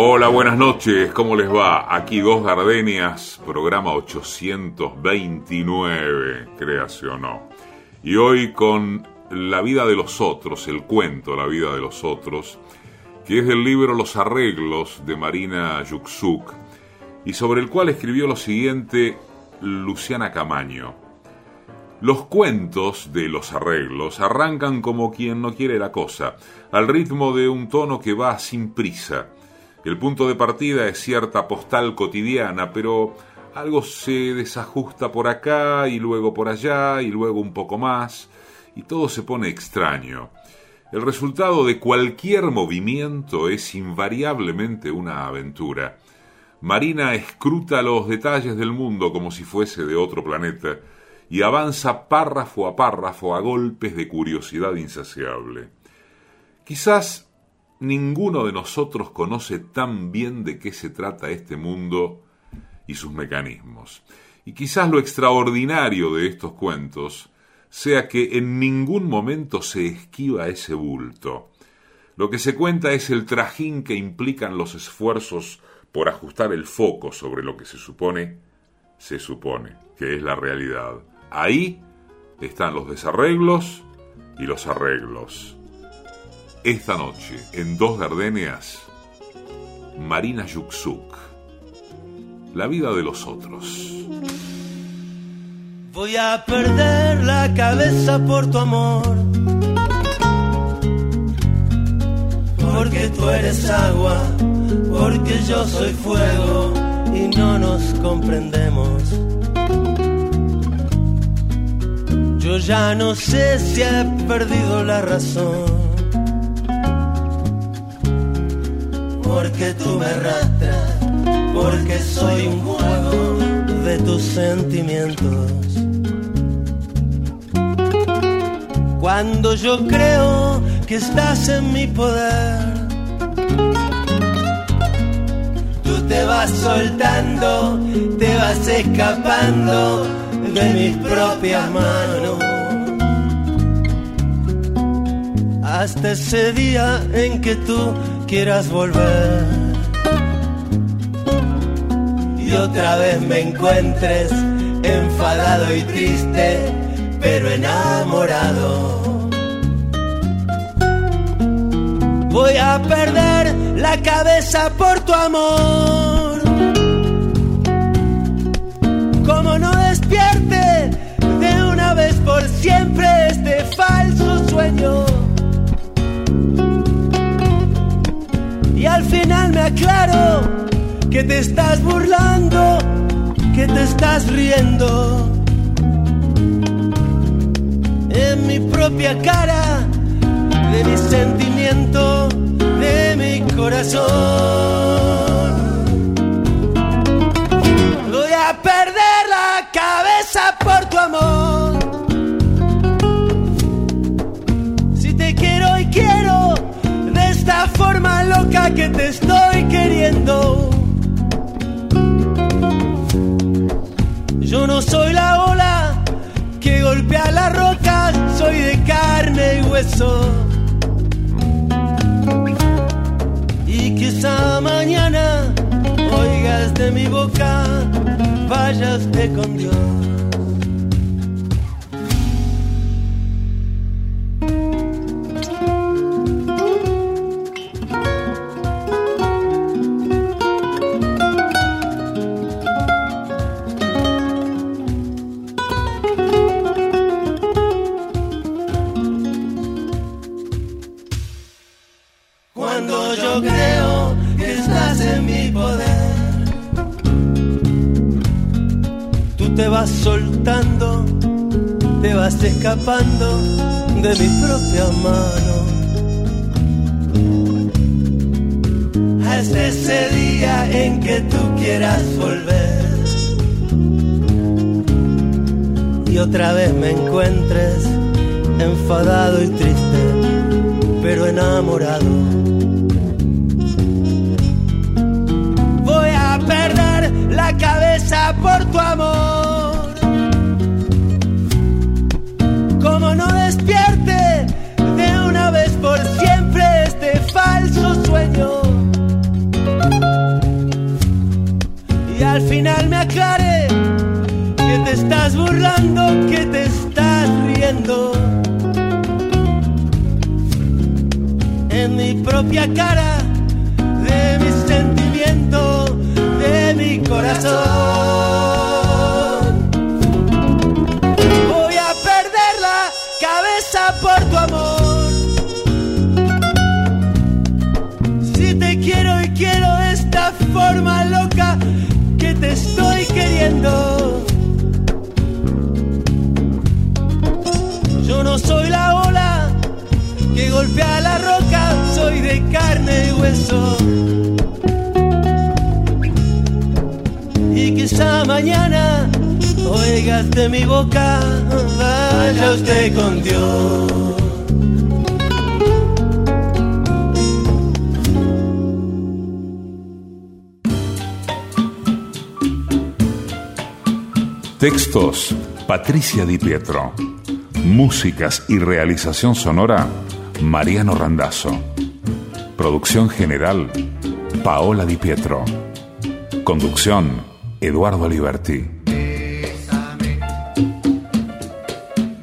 Hola, buenas noches, ¿cómo les va? Aquí Dos Gardenias, programa 829, creación no. Y hoy con La vida de los otros, el cuento La vida de los otros, que es del libro Los arreglos de Marina Yuxuk, y sobre el cual escribió lo siguiente Luciana Camaño. Los cuentos de los arreglos arrancan como quien no quiere la cosa, al ritmo de un tono que va sin prisa el punto de partida es cierta postal cotidiana, pero algo se desajusta por acá y luego por allá y luego un poco más, y todo se pone extraño. El resultado de cualquier movimiento es invariablemente una aventura. Marina escruta los detalles del mundo como si fuese de otro planeta y avanza párrafo a párrafo a golpes de curiosidad insaciable. Quizás ninguno de nosotros conoce tan bien de qué se trata este mundo y sus mecanismos. Y quizás lo extraordinario de estos cuentos sea que en ningún momento se esquiva ese bulto. Lo que se cuenta es el trajín que implican los esfuerzos por ajustar el foco sobre lo que se supone, se supone que es la realidad. Ahí están los desarreglos y los arreglos. Esta noche, en Dos Gardenias, Marina Yuxuk. La vida de los otros. Voy a perder la cabeza por tu amor. Porque tú eres agua, porque yo soy fuego y no nos comprendemos. Yo ya no sé si he perdido la razón. Porque tú me arrastras, porque soy un juego de tus sentimientos. Cuando yo creo que estás en mi poder, tú te vas soltando, te vas escapando de mis propias manos. Hasta ese día en que tú quieras volver y otra vez me encuentres enfadado y triste, pero enamorado. Voy a perder la cabeza por tu amor. Como no despierte de una vez por siempre este falso sueño aclaro que te estás burlando, que te estás riendo. En mi propia cara, de mi sentimiento, de mi corazón. Voy a perder la cabeza por tu amor. Si te quiero y quiero esta forma loca que te estoy hueso. Y quizá mañana oigas de mi boca, váyaste con Dios. Te vas escapando de mi propia mano. Hasta ese día en que tú quieras volver y otra vez me encuentres enfadado y triste, pero enamorado. Voy a perder la cabeza por tu amor. te estás burlando, que te estás riendo. En mi propia cara, de mi sentimiento, de mi corazón. Y quizá mañana oigas de mi boca, vaya usted con Dios. Textos, Patricia Di Pietro. Músicas y realización sonora, Mariano Randazzo. Producción general, Paola Di Pietro. Conducción, Eduardo Aliberti. Bésame,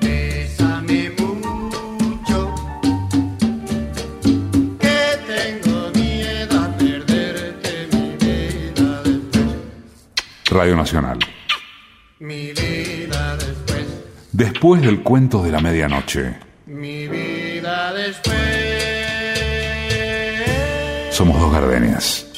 bésame mucho, que tengo miedo a perderte mi vida después, Radio Nacional. mi vida después, Después del cuento de la medianoche, somos dos gardenias.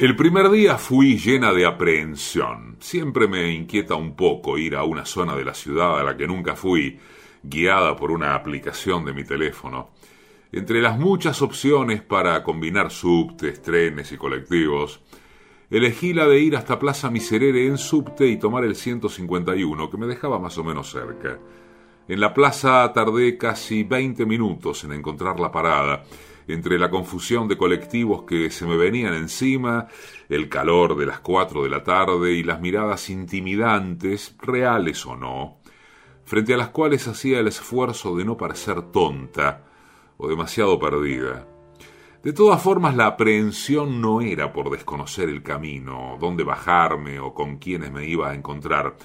El primer día fui llena de aprehensión. Siempre me inquieta un poco ir a una zona de la ciudad a la que nunca fui, guiada por una aplicación de mi teléfono. Entre las muchas opciones para combinar subtes, trenes y colectivos, elegí la de ir hasta Plaza Miserere en subte y tomar el 151, que me dejaba más o menos cerca. En la plaza tardé casi 20 minutos en encontrar la parada, entre la confusión de colectivos que se me venían encima, el calor de las 4 de la tarde y las miradas intimidantes, reales o no, frente a las cuales hacía el esfuerzo de no parecer tonta o demasiado perdida. De todas formas, la aprehensión no era por desconocer el camino, dónde bajarme o con quiénes me iba a encontrar,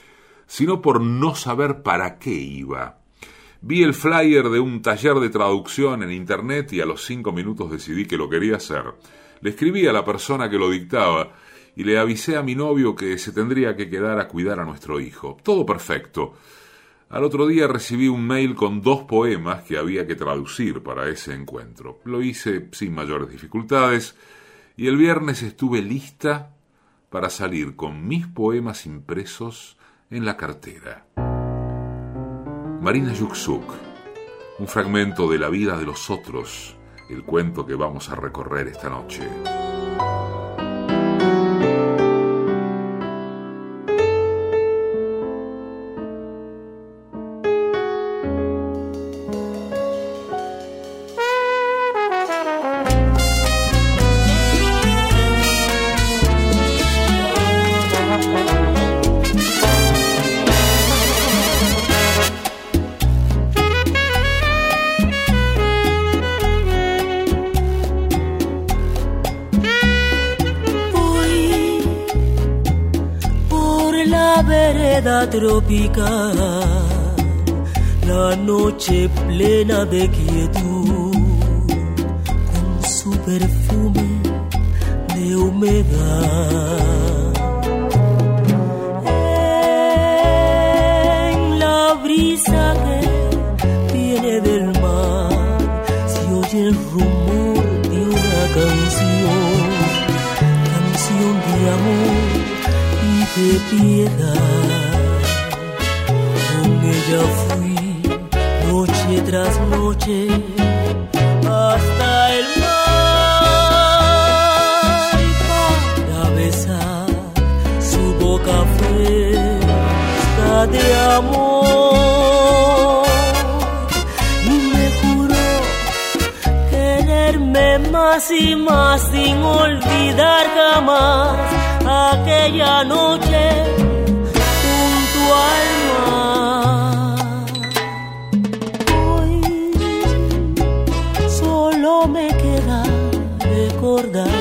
sino por no saber para qué iba. Vi el flyer de un taller de traducción en internet y a los cinco minutos decidí que lo quería hacer. Le escribí a la persona que lo dictaba y le avisé a mi novio que se tendría que quedar a cuidar a nuestro hijo. Todo perfecto. Al otro día recibí un mail con dos poemas que había que traducir para ese encuentro. Lo hice sin mayores dificultades y el viernes estuve lista para salir con mis poemas impresos en la cartera. Marina Yuksuk, un fragmento de la vida de los otros, el cuento que vamos a recorrer esta noche. Vereda tropical, la noche plena de quietud, con su perfume de humedad. En la brisa que viene del mar, se oye el rumor de una canción canción de amor de piedad. Con ella fui noche tras noche hasta el mar y para besar su boca fresca de amor. Y me juró quererme más y más sin olvidar jamás aquella noche junto al mar. Hoy solo me queda recordar,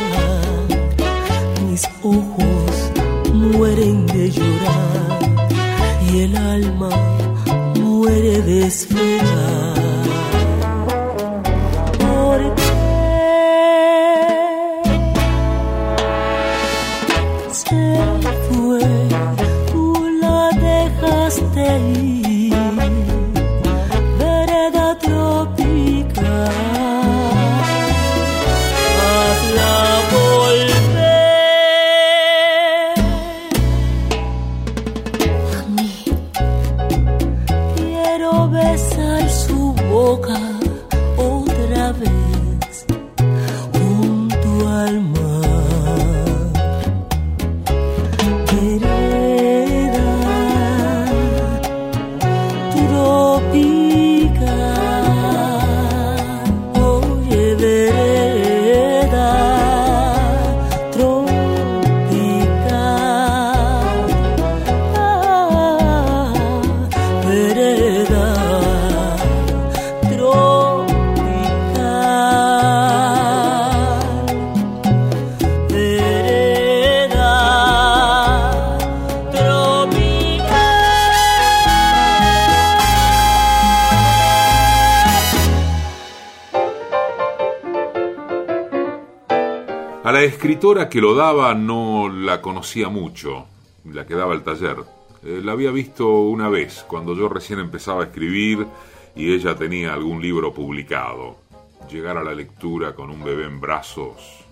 que lo daba no la conocía mucho, la que daba el taller. Eh, la había visto una vez, cuando yo recién empezaba a escribir y ella tenía algún libro publicado. Llegar a la lectura con un bebé en brazos.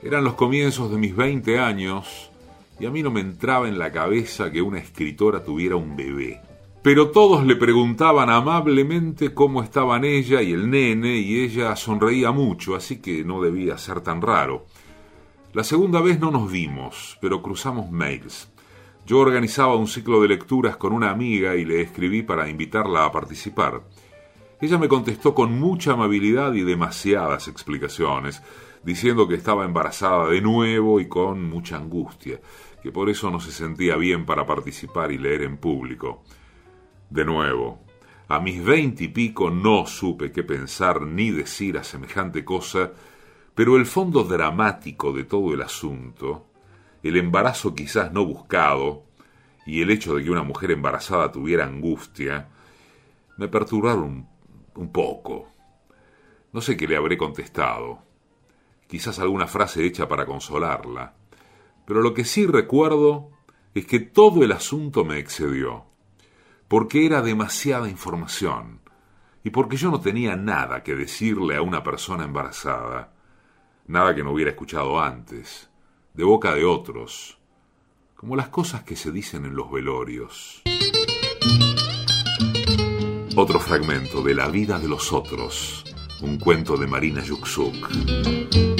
Eran los comienzos de mis 20 años y a mí no me entraba en la cabeza que una escritora tuviera un bebé. Pero todos le preguntaban amablemente cómo estaban ella y el nene y ella sonreía mucho, así que no debía ser tan raro. La segunda vez no nos vimos, pero cruzamos mails. Yo organizaba un ciclo de lecturas con una amiga y le escribí para invitarla a participar. Ella me contestó con mucha amabilidad y demasiadas explicaciones, diciendo que estaba embarazada de nuevo y con mucha angustia, que por eso no se sentía bien para participar y leer en público. De nuevo, a mis veinte y pico no supe qué pensar ni decir a semejante cosa, pero el fondo dramático de todo el asunto, el embarazo quizás no buscado, y el hecho de que una mujer embarazada tuviera angustia, me perturbaron un, poco. No sé qué le habré contestado, quizás alguna frase hecha para consolarla, pero lo que sí recuerdo es que todo el asunto me excedió porque era demasiada información y porque yo no tenía nada que decirle a una persona embarazada, nada que no hubiera escuchado antes, de boca de otros, como las cosas que se dicen en los velorios. Otro fragmento de La vida de los otros, un cuento de Marina Yuxuk.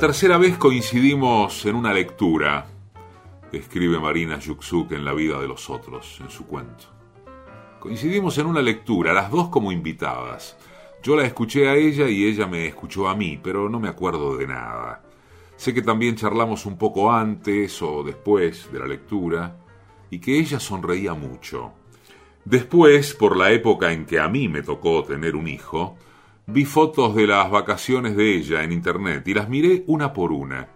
Tercera vez coincidimos en una lectura, escribe Marina Yuxuk en La vida de los otros, en su cuento. Coincidimos en una lectura, las dos como invitadas. Yo la escuché a ella y ella me escuchó a mí, pero no me acuerdo de nada. Sé que también charlamos un poco antes o después de la lectura y que ella sonreía mucho. Después, por la época en que a mí me tocó tener un hijo, vi fotos de las vacaciones de ella en internet y las miré una por una.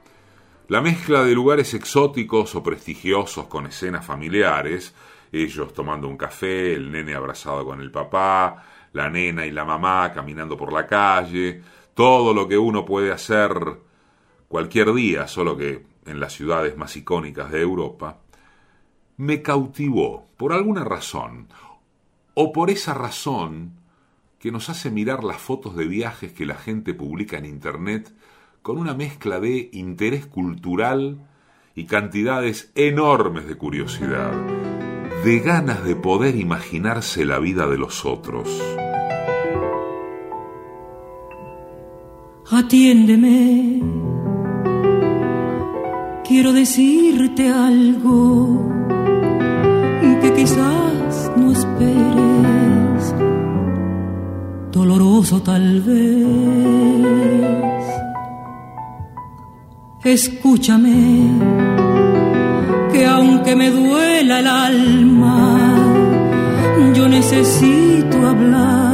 La mezcla de lugares exóticos o prestigiosos con escenas familiares, ellos tomando un café, el nene abrazado con el papá, la nena y la mamá caminando por la calle, todo lo que uno puede hacer cualquier día, solo que en las ciudades más icónicas de Europa, me cautivó por alguna razón, o por esa razón que nos hace mirar las fotos de viajes que la gente publica en Internet con una mezcla de interés cultural y cantidades enormes de curiosidad, de ganas de poder imaginarse la vida de los otros. Atiéndeme, quiero decirte algo que quizás doloroso tal vez. Escúchame, que aunque me duela el alma, yo necesito hablarte.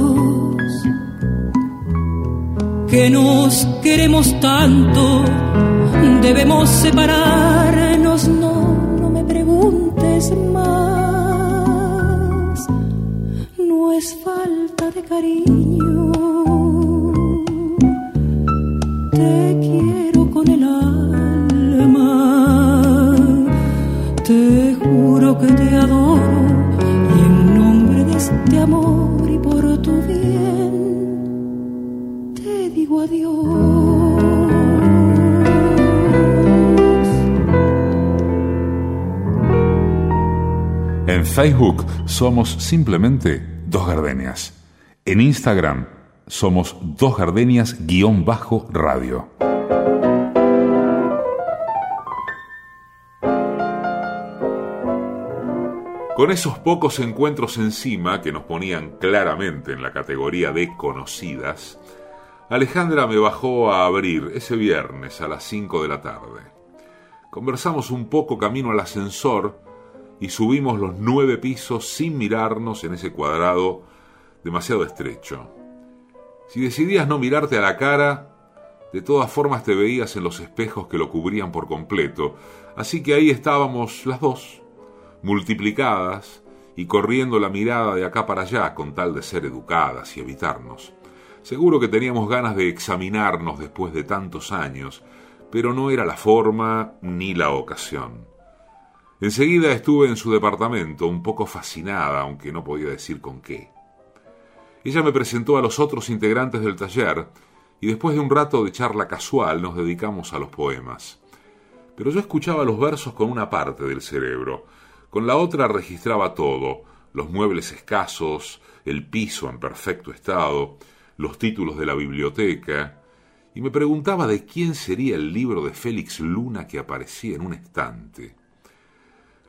que nos queremos tanto, debemos separarnos, no, no me preguntes más, no es falta de cariño, te quiero con el alma, te juro que te adoro y en nombre de este amor En Facebook somos simplemente Dos Gardenias. En Instagram somos Dos Gardenias-radio. Con esos pocos encuentros encima que nos ponían claramente en la categoría de conocidas, Alejandra me bajó a abrir ese viernes a las 5 de la tarde. Conversamos un poco camino al ascensor y subimos los nueve pisos sin mirarnos en ese cuadrado demasiado estrecho. Si decidías no mirarte a la cara, de todas formas te veías en los espejos que lo cubrían por completo, así que ahí estábamos las dos, multiplicadas y corriendo la mirada de acá para allá con tal de ser educadas y evitarnos. Seguro que teníamos ganas de examinarnos después de tantos años, pero no era la forma ni la ocasión. Enseguida estuve en su departamento, un poco fascinada, aunque no podía decir con qué. Ella me presentó a los otros integrantes del taller y después de un rato de charla casual nos dedicamos a los poemas. Pero yo escuchaba los versos con una parte del cerebro, con la otra registraba todo, los muebles escasos, el piso en perfecto estado, los títulos de la biblioteca, y me preguntaba de quién sería el libro de Félix Luna que aparecía en un estante.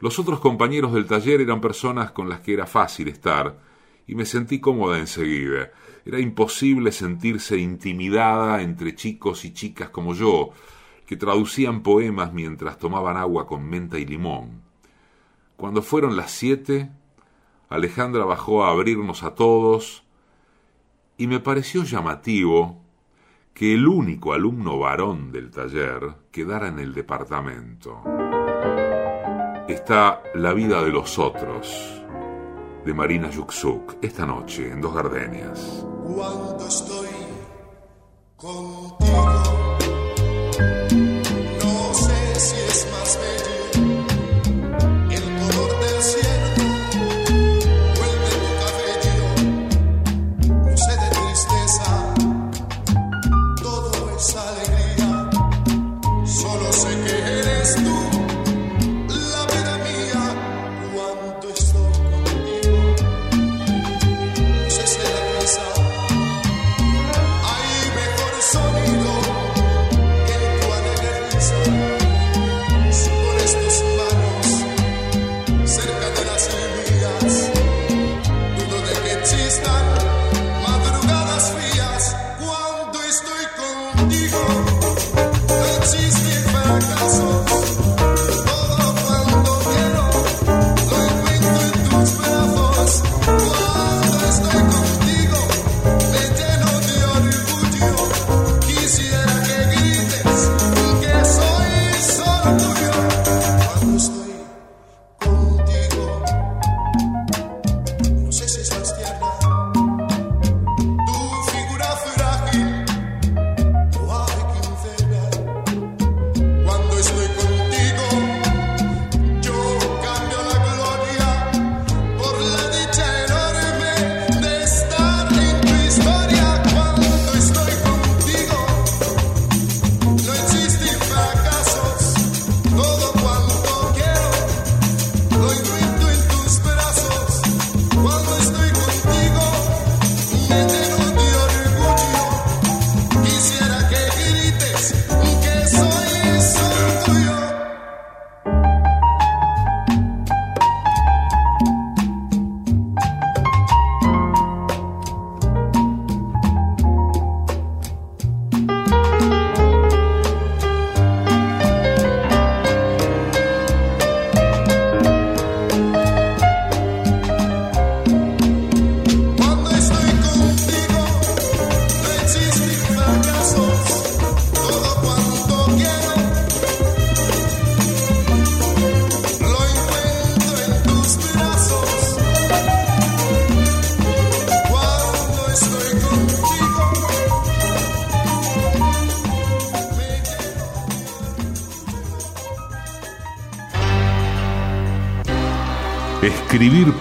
Los otros compañeros del taller eran personas con las que era fácil estar, y me sentí cómoda enseguida. Era imposible sentirse intimidada entre chicos y chicas como yo, que traducían poemas mientras tomaban agua con menta y limón. Cuando fueron las siete, Alejandra bajó a abrirnos a todos, y me pareció llamativo que el único alumno varón del taller quedara en el departamento. Está la vida de los otros, de Marina Yuxuk, esta noche en Dos Gardenias. Cuando estoy contigo,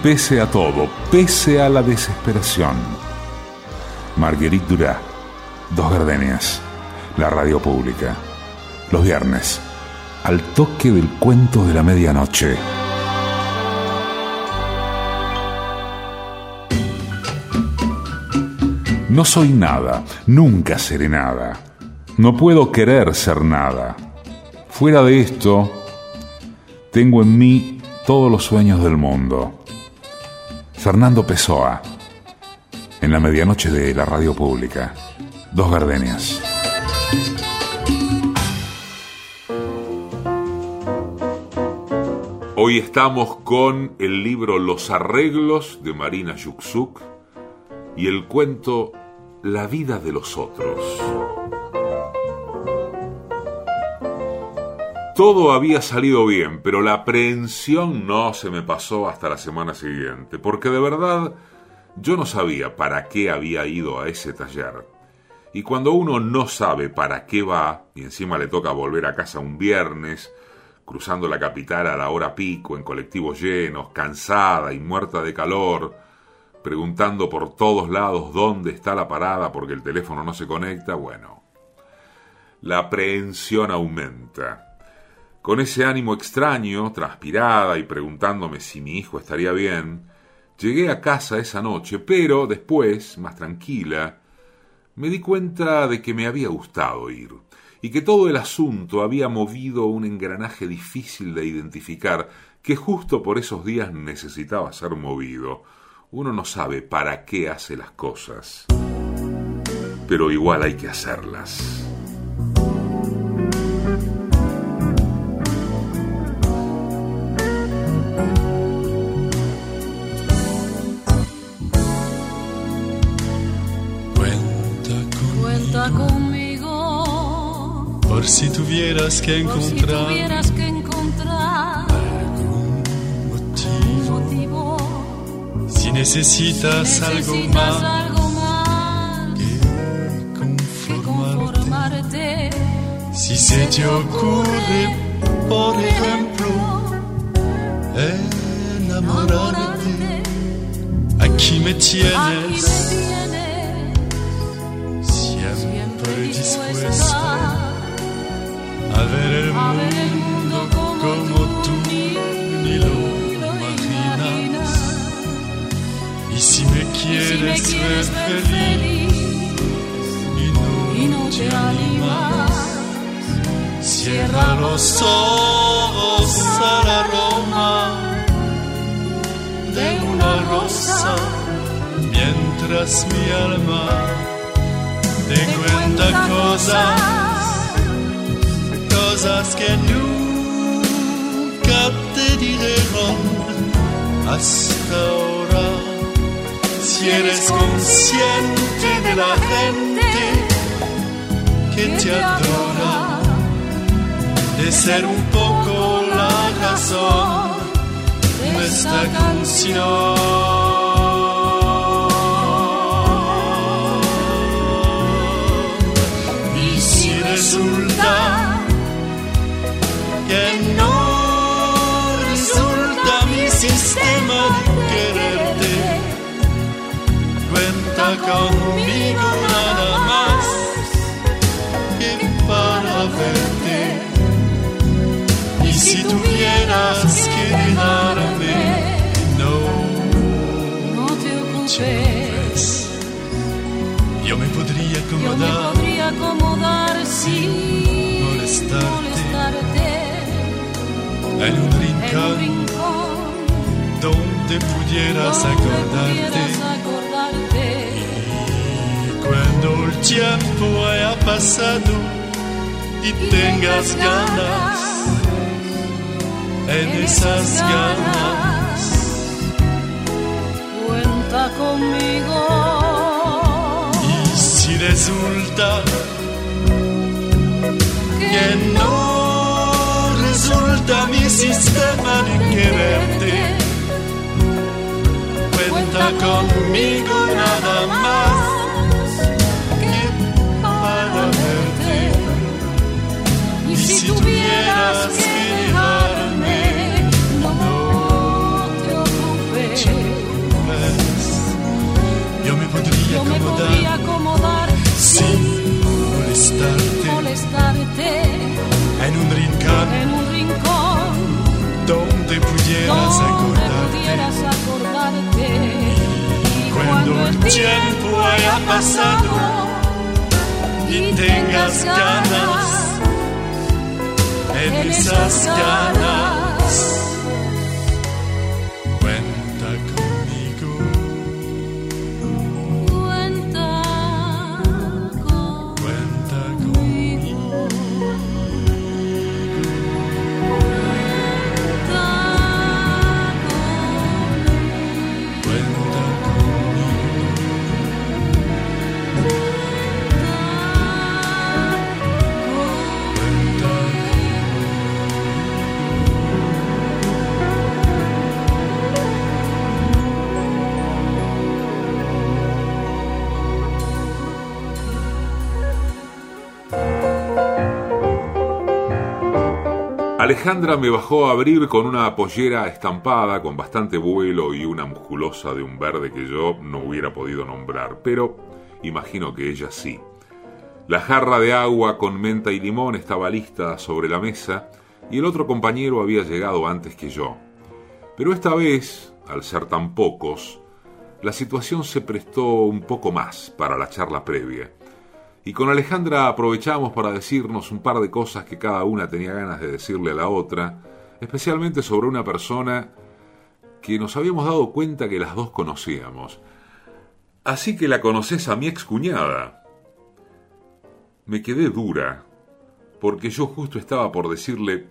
pese a todo, pese a la desesperación. Marguerite Durá, Dos Gardenias, la radio pública. Los viernes, al toque del cuento de la medianoche. No soy nada, nunca seré nada. No puedo querer ser nada. Fuera de esto, tengo en mí todos los sueños del mundo. Fernando Pessoa, en la medianoche de la radio pública. Dos gardenias. Hoy estamos con el libro Los arreglos de Marina Yuxuk y el cuento La vida de los otros. Todo había salido bien, pero la aprehensión no se me pasó hasta la semana siguiente, porque de verdad yo no sabía para qué había ido a ese taller. Y cuando uno no sabe para qué va, y encima le toca volver a casa un viernes, cruzando la capital a la hora pico, en colectivos llenos, cansada y muerta de calor, preguntando por todos lados dónde está la parada porque el teléfono no se conecta, bueno, la aprehensión aumenta. Con ese ánimo extraño, transpirada y preguntándome si mi hijo estaría bien, llegué a casa esa noche, pero después, más tranquila, me di cuenta de que me había gustado ir y que todo el asunto había movido un engranaje difícil de identificar que justo por esos días necesitaba ser movido. Uno no sabe para qué hace las cosas, pero igual hay que hacerlas. Por si tuvieras que por si encontrar tuvieras que encontrar algún motivo. motivo. necesitas, algo necesitas más algo más que que conformarte. conformarte. Si se te ocurre, por ejemplo, enamorarte, aquí me aquí tienes me tienes, siempre dispuesta ver el mundo como tú ni lo imaginas. Y si me quieres ver feliz feliz y no, y no te animas, cierra los ojos al aroma de una rosa mientras mi alma te cuenta cosas, cosas que nunca te dijeron hasta ahora. Si eres consciente de la gente que te adora, de ser un poco la razón de esta canción. Y si resulta que no resulta mi sistema de quererte, cuenta conmigo nada más que para verte. Y si tuvieras que dejarme, no no te ocupes. Yo me podría Yo me acomodar podría acomodar sin Molestarte. En un rincón rincón donde pudieras donde acordarte. acordarte. Cuando el tiempo haya pasado y Y tengas ganas, en esas ganas, cuenta conmigo. y si resulta que no resulta mi sistema de quererte, cuenta conmigo nada más que para verte. Y si tuvieras que dejarme, no te ocupes. Yo me podría acomodar sin molestarte rincón donde pudieras acordarte. pudieras acordarte. Y Cuando el tiempo haya pasado y tengas ganas, en esas ganas, Alejandra me bajó a abrir con una pollera estampada con bastante vuelo y una musculosa de un verde que yo no hubiera podido nombrar, pero imagino que ella sí. La jarra de agua con menta y limón estaba lista sobre la mesa y el otro compañero había llegado antes que yo. Pero esta vez, al ser tan pocos, la situación se prestó un poco más para la charla previa. Y con Alejandra aprovechamos para decirnos un par de cosas que cada una tenía ganas de decirle a la otra, especialmente sobre una persona que nos habíamos dado cuenta que las dos conocíamos. Así que la conoces a mi excuñada. Me quedé dura, porque yo justo estaba por decirle,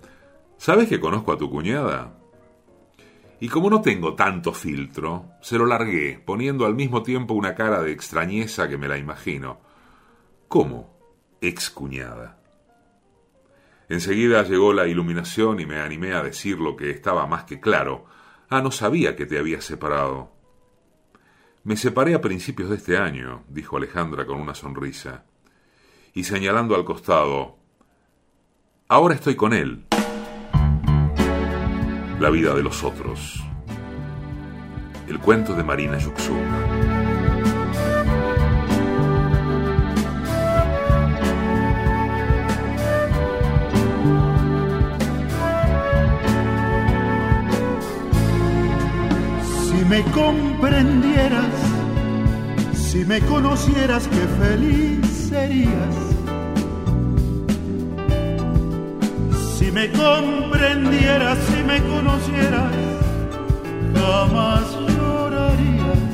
¿sabes que conozco a tu cuñada? Y como no tengo tanto filtro, se lo largué, poniendo al mismo tiempo una cara de extrañeza que me la imagino. ¿Cómo? Excuñada. Enseguida llegó la iluminación y me animé a decir lo que estaba más que claro. Ah, no sabía que te habías separado. Me separé a principios de este año, dijo Alejandra con una sonrisa, y señalando al costado, ahora estoy con él. La vida de los otros. El cuento de Marina Yuxuk. Me comprendieras, si me conocieras, qué feliz serías. Si me comprendieras, si me conocieras, jamás llorarías.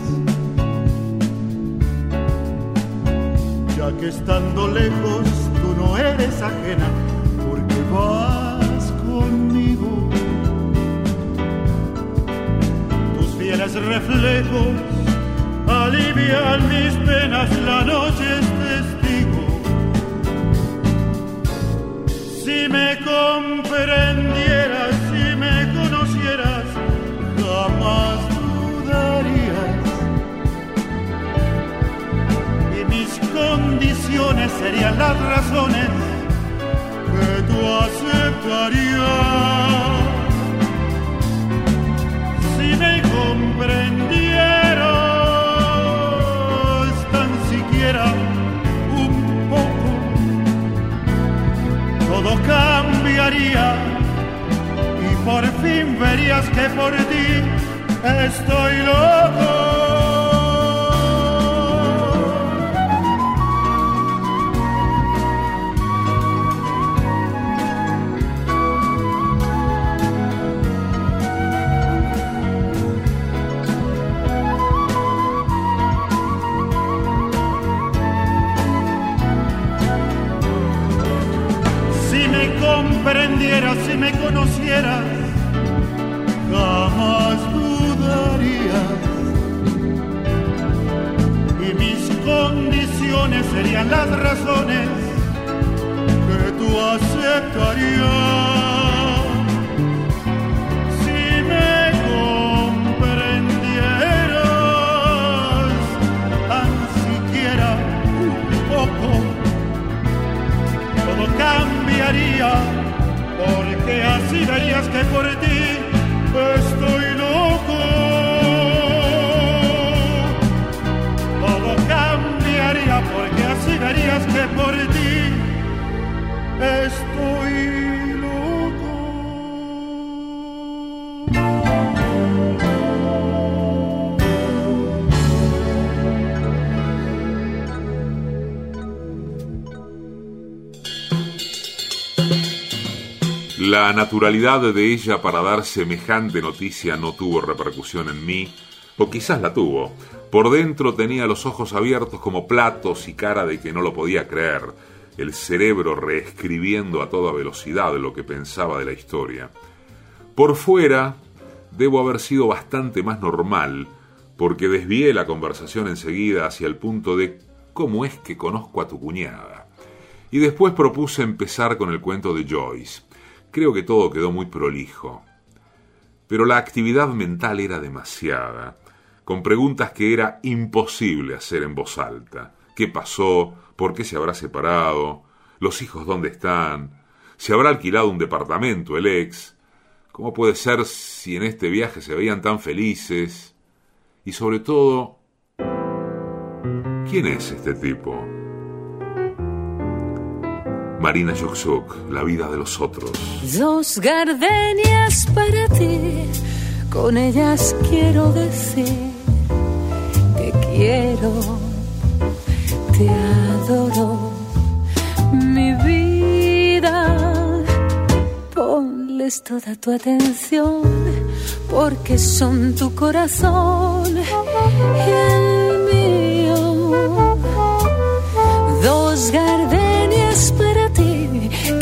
Ya que estando lejos tú no eres ajena, porque vas Reflejos alivian mis penas, la noche es testigo. Si me comprendieras, si me conocieras, jamás dudarías. Y mis condiciones serían las razones que tú aceptarías. Si me comprendieras tan siquiera un poco, todo cambiaría y por fin verías que por ti estoy loco. Naturalidad de ella para dar semejante noticia no tuvo repercusión en mí, o quizás la tuvo. Por dentro tenía los ojos abiertos como platos y cara de que no lo podía creer, el cerebro reescribiendo a toda velocidad lo que pensaba de la historia. Por fuera, debo haber sido bastante más normal, porque desvié la conversación enseguida hacia el punto de cómo es que conozco a tu cuñada. Y después propuse empezar con el cuento de Joyce. Creo que todo quedó muy prolijo. Pero la actividad mental era demasiada, con preguntas que era imposible hacer en voz alta. ¿Qué pasó? ¿Por qué se habrá separado? ¿Los hijos dónde están? ¿Se habrá alquilado un departamento el ex? ¿Cómo puede ser si en este viaje se veían tan felices? Y sobre todo, ¿quién es este tipo? Marina Yuxuk, La vida de los otros. Dos gardenias para ti, con ellas quiero decir que quiero, te adoro, mi vida. Ponles toda tu atención, porque son tu corazón y el mío. Dos gardenias para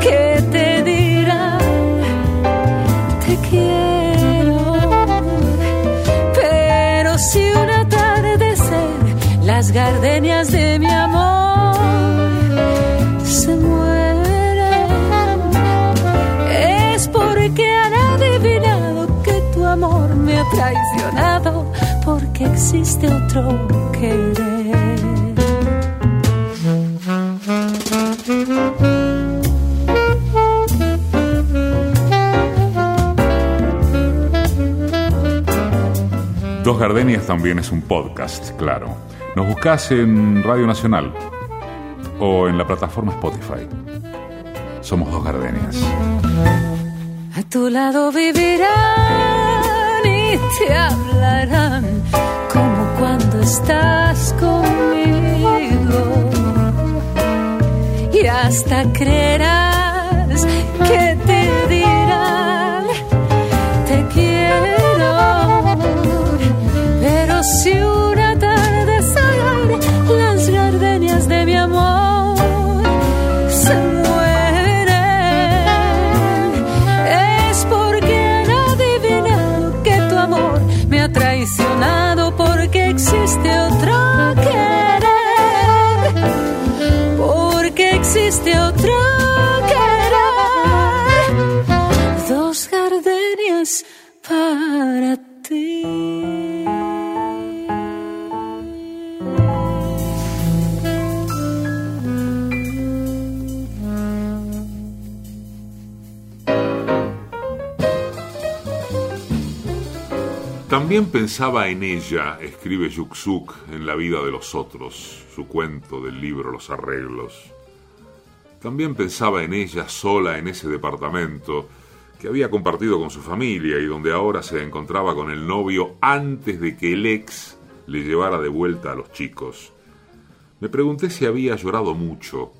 que te dirán, te quiero. Pero si una tarde ser las gardenias de mi amor se mueren, es porque han adivinado que tu amor me ha traicionado, porque existe otro querer. Dos Gardenias también es un podcast, claro. Nos buscas en Radio Nacional o en la plataforma Spotify. Somos Dos Gardenias. A tu lado vivirán y te hablarán como cuando estás conmigo. Y hasta creerás También pensaba en ella, escribe Yuxuk en La vida de los otros, su cuento del libro Los arreglos. También pensaba en ella sola en ese departamento que había compartido con su familia y donde ahora se encontraba con el novio antes de que el ex le llevara de vuelta a los chicos. Me pregunté si había llorado mucho,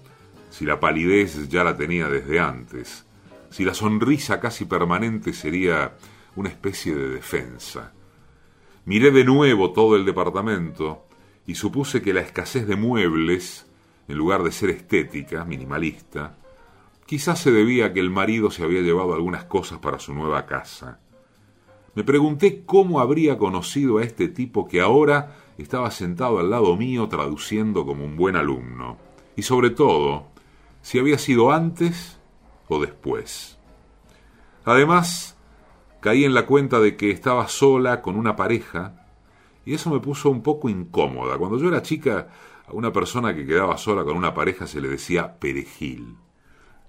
si la palidez ya la tenía desde antes, si la sonrisa casi permanente sería una especie de defensa. Miré de nuevo todo el departamento y supuse que la escasez de muebles, en lugar de ser estética, minimalista, quizás se debía a que el marido se había llevado algunas cosas para su nueva casa. Me pregunté cómo habría conocido a este tipo que ahora estaba sentado al lado mío traduciendo como un buen alumno, y sobre todo, si había sido antes o después. Además, caí en la cuenta de que estaba sola con una pareja y eso me puso un poco incómoda. Cuando yo era chica, a una persona que quedaba sola con una pareja se le decía perejil.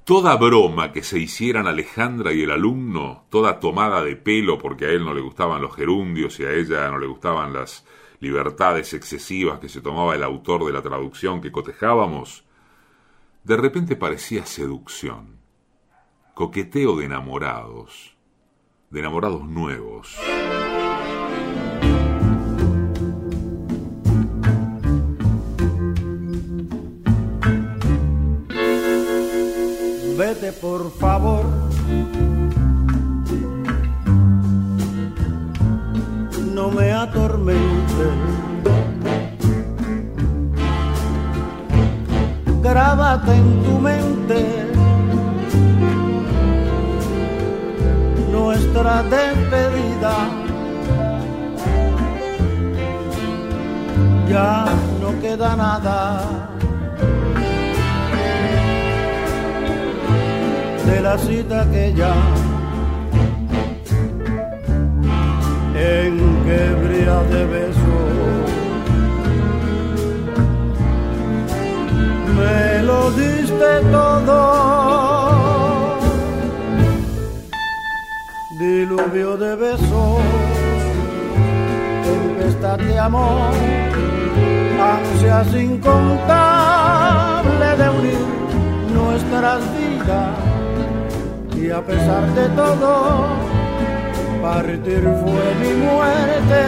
Toda broma que se hicieran Alejandra y el alumno, toda tomada de pelo porque a él no le gustaban los gerundios y a ella no le gustaban las libertades excesivas que se tomaba el autor de la traducción que cotejábamos, de repente parecía seducción, coqueteo de enamorados de enamorados nuevos. Vete por favor. No me atormentes. Grábate en tu mente nuestra despedida. Ya no queda nada de la cita que ya en que brilla de besos me lo diste todo. Diluvio de besos, tempestad de amor, ansias incontables de unir nuestras vidas y a pesar de todo, partir fue mi muerte.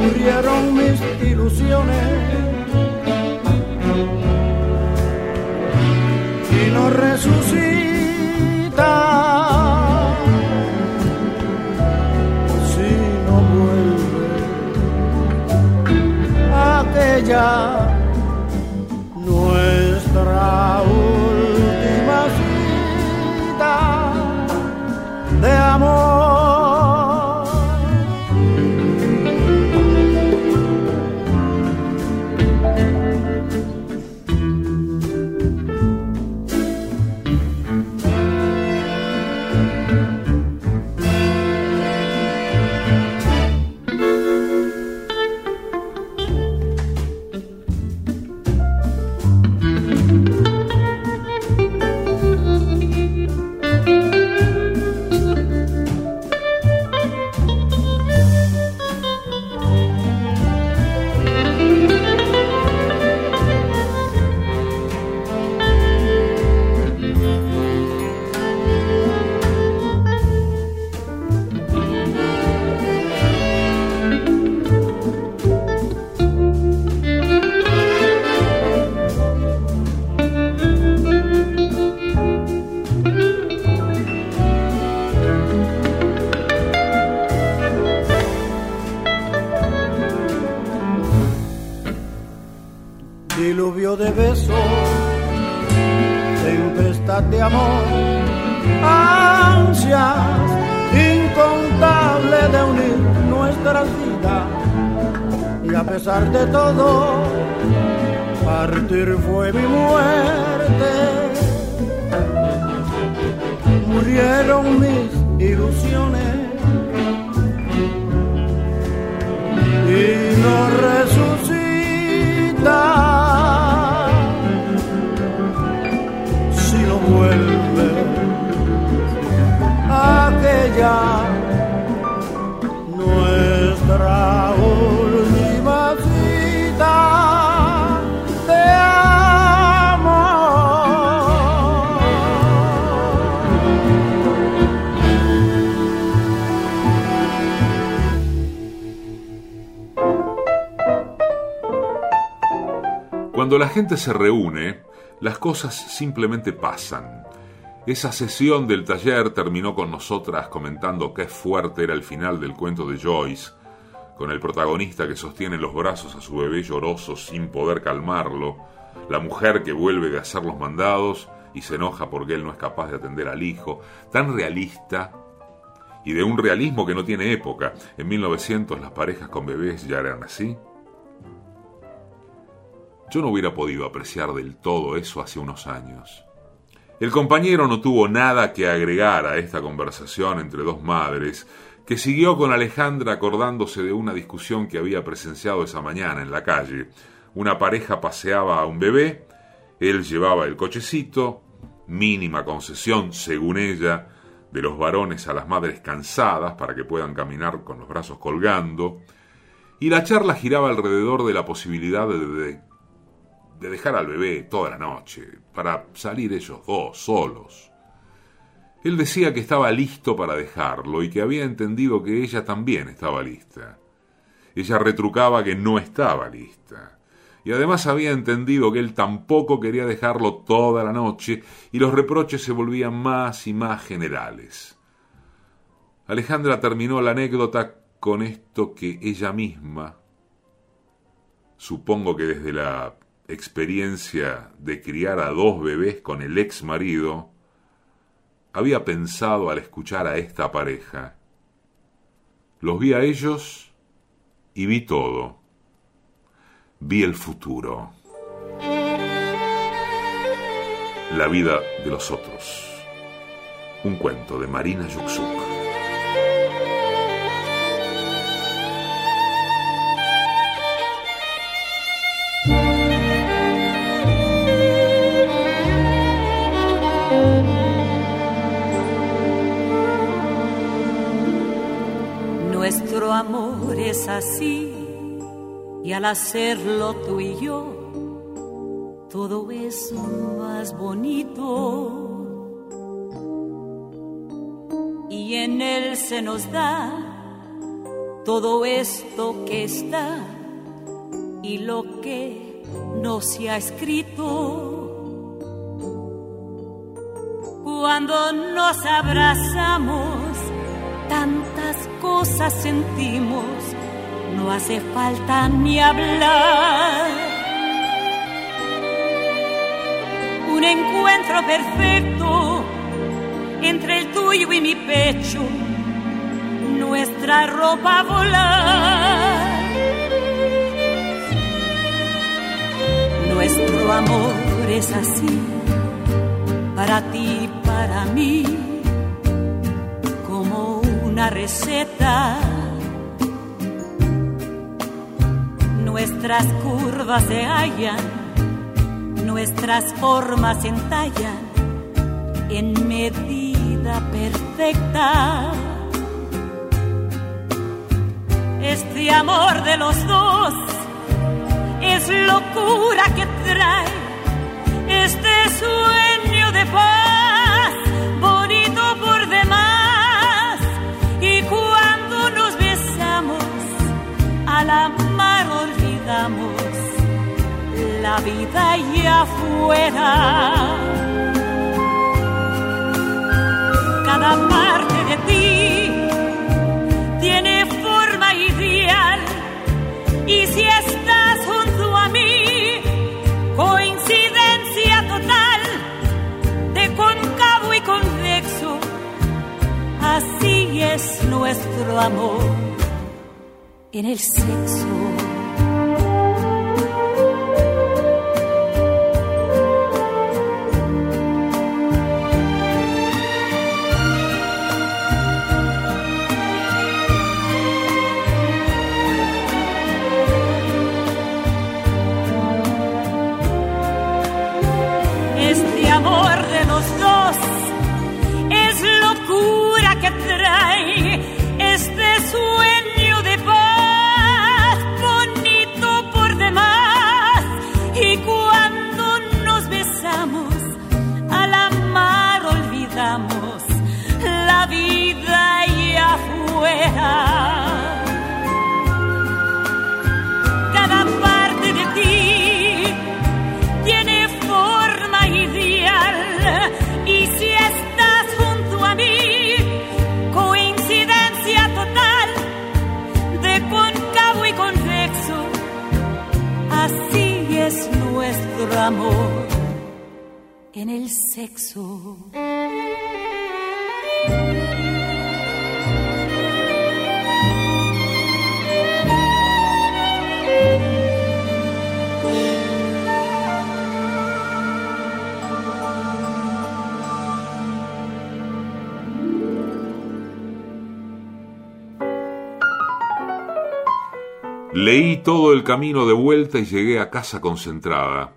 Murieron mis ilusiones y no resucité. 家。Cuando la gente se reúne, las cosas simplemente pasan. Esa sesión del taller terminó con nosotras comentando qué fuerte era el final del cuento de Joyce, con el protagonista que sostiene en los brazos a su bebé lloroso sin poder calmarlo, la mujer que vuelve de hacer los mandados y se enoja porque él no es capaz de atender al hijo, tan realista y de un realismo que no tiene época. En 1900 las parejas con bebés ya eran así. Yo no hubiera podido apreciar del todo eso hace unos años. El compañero no tuvo nada que agregar a esta conversación entre dos madres, que siguió con Alejandra acordándose de una discusión que había presenciado esa mañana en la calle. Una pareja paseaba a un bebé, él llevaba el cochecito, mínima concesión, según ella, de los varones a las madres cansadas para que puedan caminar con los brazos colgando, y la charla giraba alrededor de la posibilidad de, de, de dejar al bebé toda la noche, para salir ellos dos, solos. Él decía que estaba listo para dejarlo y que había entendido que ella también estaba lista. Ella retrucaba que no estaba lista. Y además había entendido que él tampoco quería dejarlo toda la noche y los reproches se volvían más y más generales. Alejandra terminó la anécdota con esto que ella misma, supongo que desde la experiencia de criar a dos bebés con el ex marido, había pensado al escuchar a esta pareja. Los vi a ellos y vi todo. Vi el futuro. La vida de los otros. Un cuento de Marina Yuxuk. Es así y al hacerlo tú y yo, todo es más bonito. Y en él se nos da todo esto que está y lo que no se ha escrito. Cuando nos abrazamos, tantas cosas sentimos, no hace falta ni hablar. Un encuentro perfecto entre el tuyo y mi pecho, nuestra ropa volar. Nuestro amor es así, para ti para mí receta. Nuestras curvas se hallan, nuestras formas se entallan en medida perfecta. Este amor de los dos es locura que trae este sueño de paz, la vida allá afuera. Cada parte de ti tiene forma ideal y si estás junto a mí, coincidencia total de concavo y convexo, así es nuestro amor en el sexo. Así es nuestro amor en el sexo. Leí todo el camino de vuelta y llegué a casa concentrada.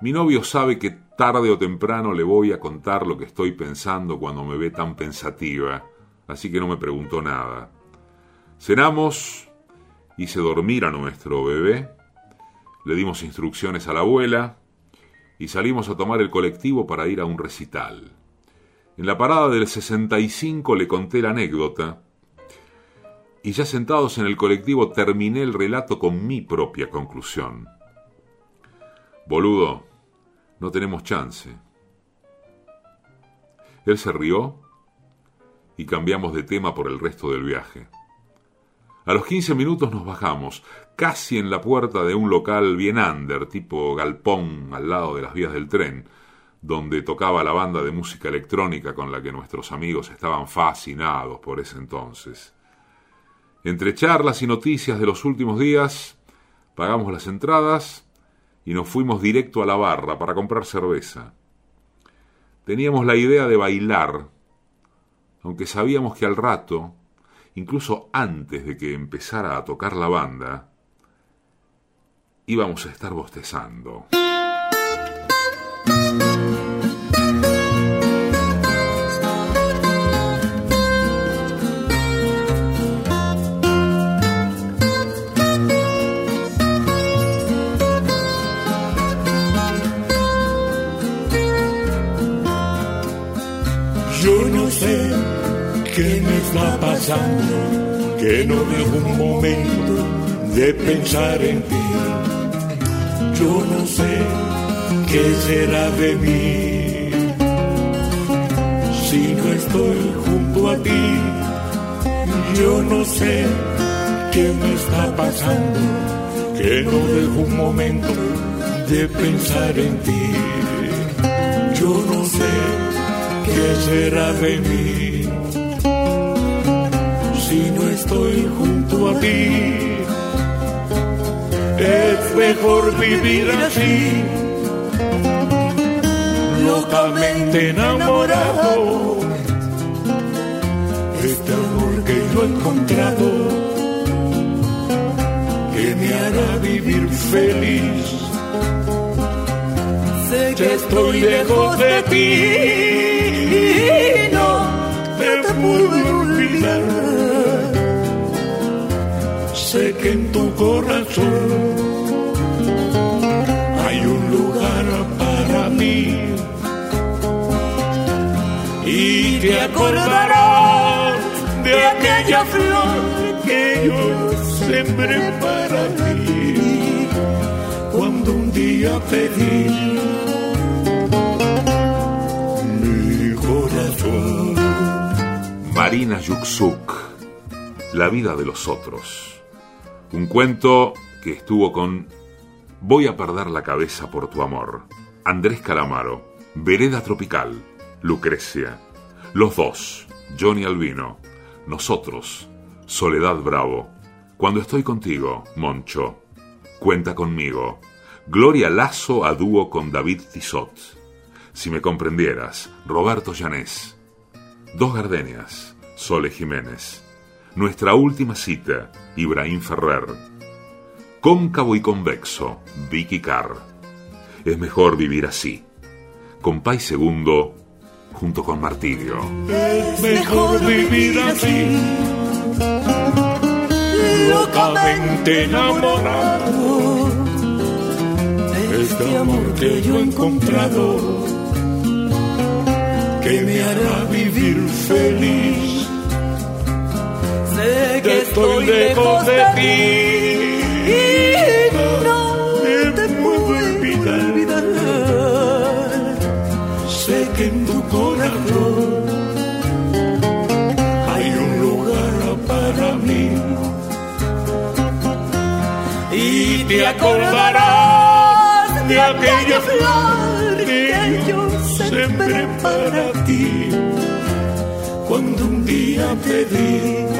Mi novio sabe que tarde o temprano le voy a contar lo que estoy pensando cuando me ve tan pensativa, así que no me preguntó nada. Cenamos, hice dormir a nuestro bebé, le dimos instrucciones a la abuela y salimos a tomar el colectivo para ir a un recital. En la parada del 65 le conté la anécdota y ya sentados en el colectivo terminé el relato con mi propia conclusión. Boludo, no tenemos chance. Él se rió y cambiamos de tema por el resto del viaje. A los 15 minutos nos bajamos, casi en la puerta de un local bien under, tipo galpón al lado de las vías del tren, donde tocaba la banda de música electrónica con la que nuestros amigos estaban fascinados por ese entonces. Entre charlas y noticias de los últimos días, pagamos las entradas y nos fuimos directo a la barra para comprar cerveza. Teníamos la idea de bailar, aunque sabíamos que al rato, incluso antes de que empezara a tocar la banda, íbamos a estar bostezando. Que no dejo un momento de pensar en ti. Yo no sé qué será de mí si no estoy junto a ti. Yo no sé qué me está pasando, que no dejo un momento de pensar en ti. Yo no sé qué será de mí a ti. Es mejor vivir así, locamente enamorado. Este amor que yo he encontrado, que me hará vivir feliz. Sé Ya estoy lejos de ti, no te puedo olvidar. Que en tu corazón hay un lugar para mí y te acordarás de aquella flor que yo sembré para ti cuando un día pedí mi corazón. Marina Yuksuk, La vida de los otros. Un cuento que estuvo con Voy a perder la cabeza por tu amor. Andrés Calamaro, Vereda Tropical, Lucrecia, Los Dos, Johnny Albino, Nosotros, Soledad Bravo. Cuando estoy contigo, Moncho. Cuenta conmigo. Gloria Lazo a dúo con David Tissot. Si me comprendieras, Roberto Llanés. Dos gardenias, Sole Jiménez. Nuestra última cita, Ibrahim Ferrer. Cóncavo y convexo, Vicky Carr. Es mejor vivir así. Compay segundo, junto con Martirio. Es mejor vivir así, locamente enamorado. Este amor que yo he encontrado, que me hará vivir feliz. Sé que Estoy lejos de ti. y no te puedo olvidar. Sé que en tu corazón hay un lugar para mí. Y te acordarás de aquella flor que yo sembré para ti. Cuando un día te di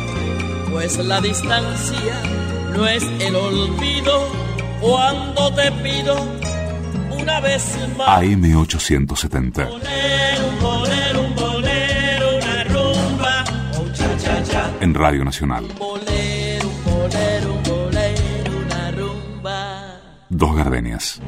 pues la distancia no es el olvido cuando te pido una vez más. AM870. Bolero, un bolero, un bolero, una rumba, un cha cha cha. En Radio Nacional. Bolero, un bolero, un bolero, una rumba. Dos gardenias.